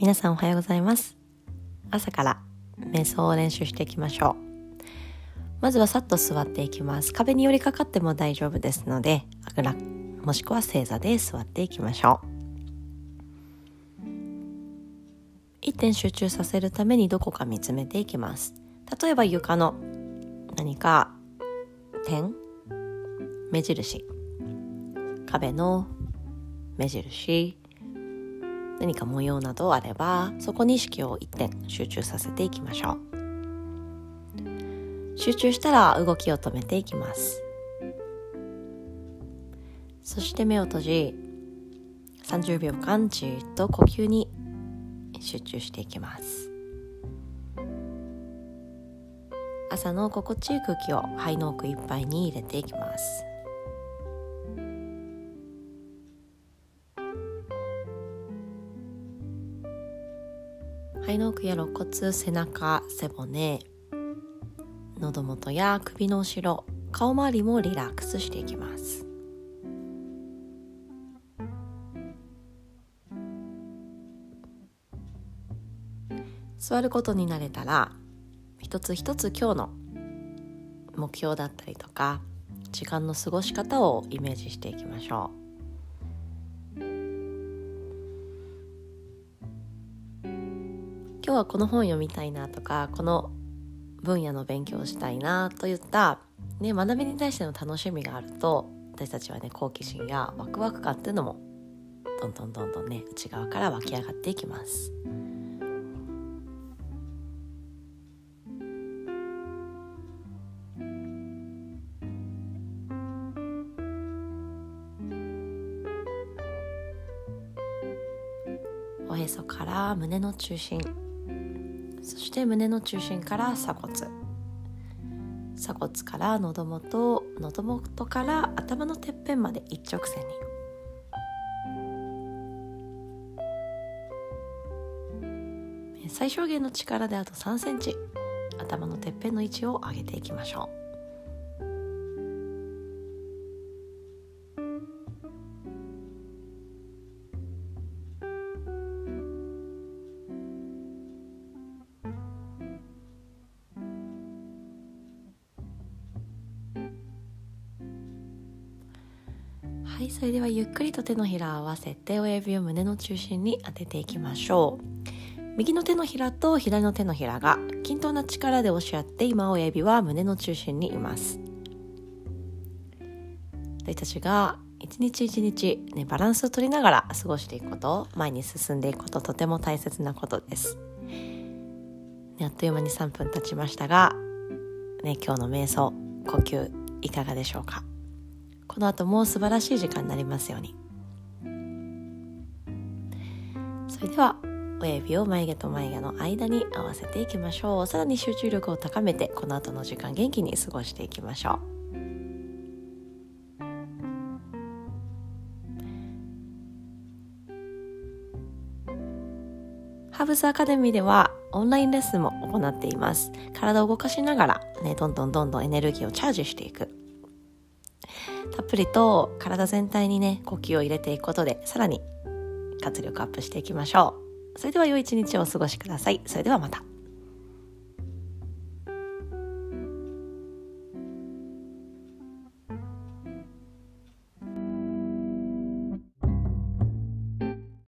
皆さんおはようございます。朝から瞑想を練習していきましょう。まずはさっと座っていきます。壁に寄りかかっても大丈夫ですのであぐらもしくは正座で座っていきましょう。一点集中させるためにどこか見つめていきます。例えば床の何か点目印。壁の目印。何か模様などあればそこに意識を一点集中させていきましょう。集中したら動きを止めていきます。そして目を閉じ30秒間じっと呼吸に集中していきます。朝の心地いい空気を肺の奥いっぱいに入れていきます。肺の奥や肋骨背中背骨喉元や首の後ろ顔周りもリラックスしていきます。座ることになれたら一つ一つ今日の目標だったりとか時間の過ごし方をイメージしていきましょう。今日はこの本読みたいなとかこの分野の勉強をしたいなといった、ね、学びに対しての楽しみがあると私たちはね好奇心やワクワク感っていうのもどんどんどんどんね内側から湧き上がっていきます。おへそから胸の中心そして胸の中心から鎖骨。鎖骨から喉元喉元から頭のてっぺんまで一直線に。最小限の力であと3センチ。頭のてっぺんの位置を上げていきましょう。はいそれではゆっくりと手のひらを合わせて親指を胸の中心に当てていきましょう。右の手のひらと左の手のひらが均等な力で押し合って今親指は胸の中心にいます。私たちが一日一日、ね、バランスを取りながら過ごしていくこと前に進んでいくこととても大切なことです、ね、あっという間に3分経ちましたが、ね、今日の瞑想呼吸いかがでしょうか？この後も素晴らしい時間になりますように。それでは親指を眉毛と眉毛の間に合わせていきましょう。さらに集中力を高めてこの後の時間元気に過ごしていきましょう。ハーブスアカデミーではオンラインレッスンも行っています。体を動かしながらねどんどんどんどんエネルギーをチャージしていく。たっぷりと体全体にね呼吸を入れていくことでさらに活力アップしていきましょう。それでは良い一日をお過ごしください。それではまた。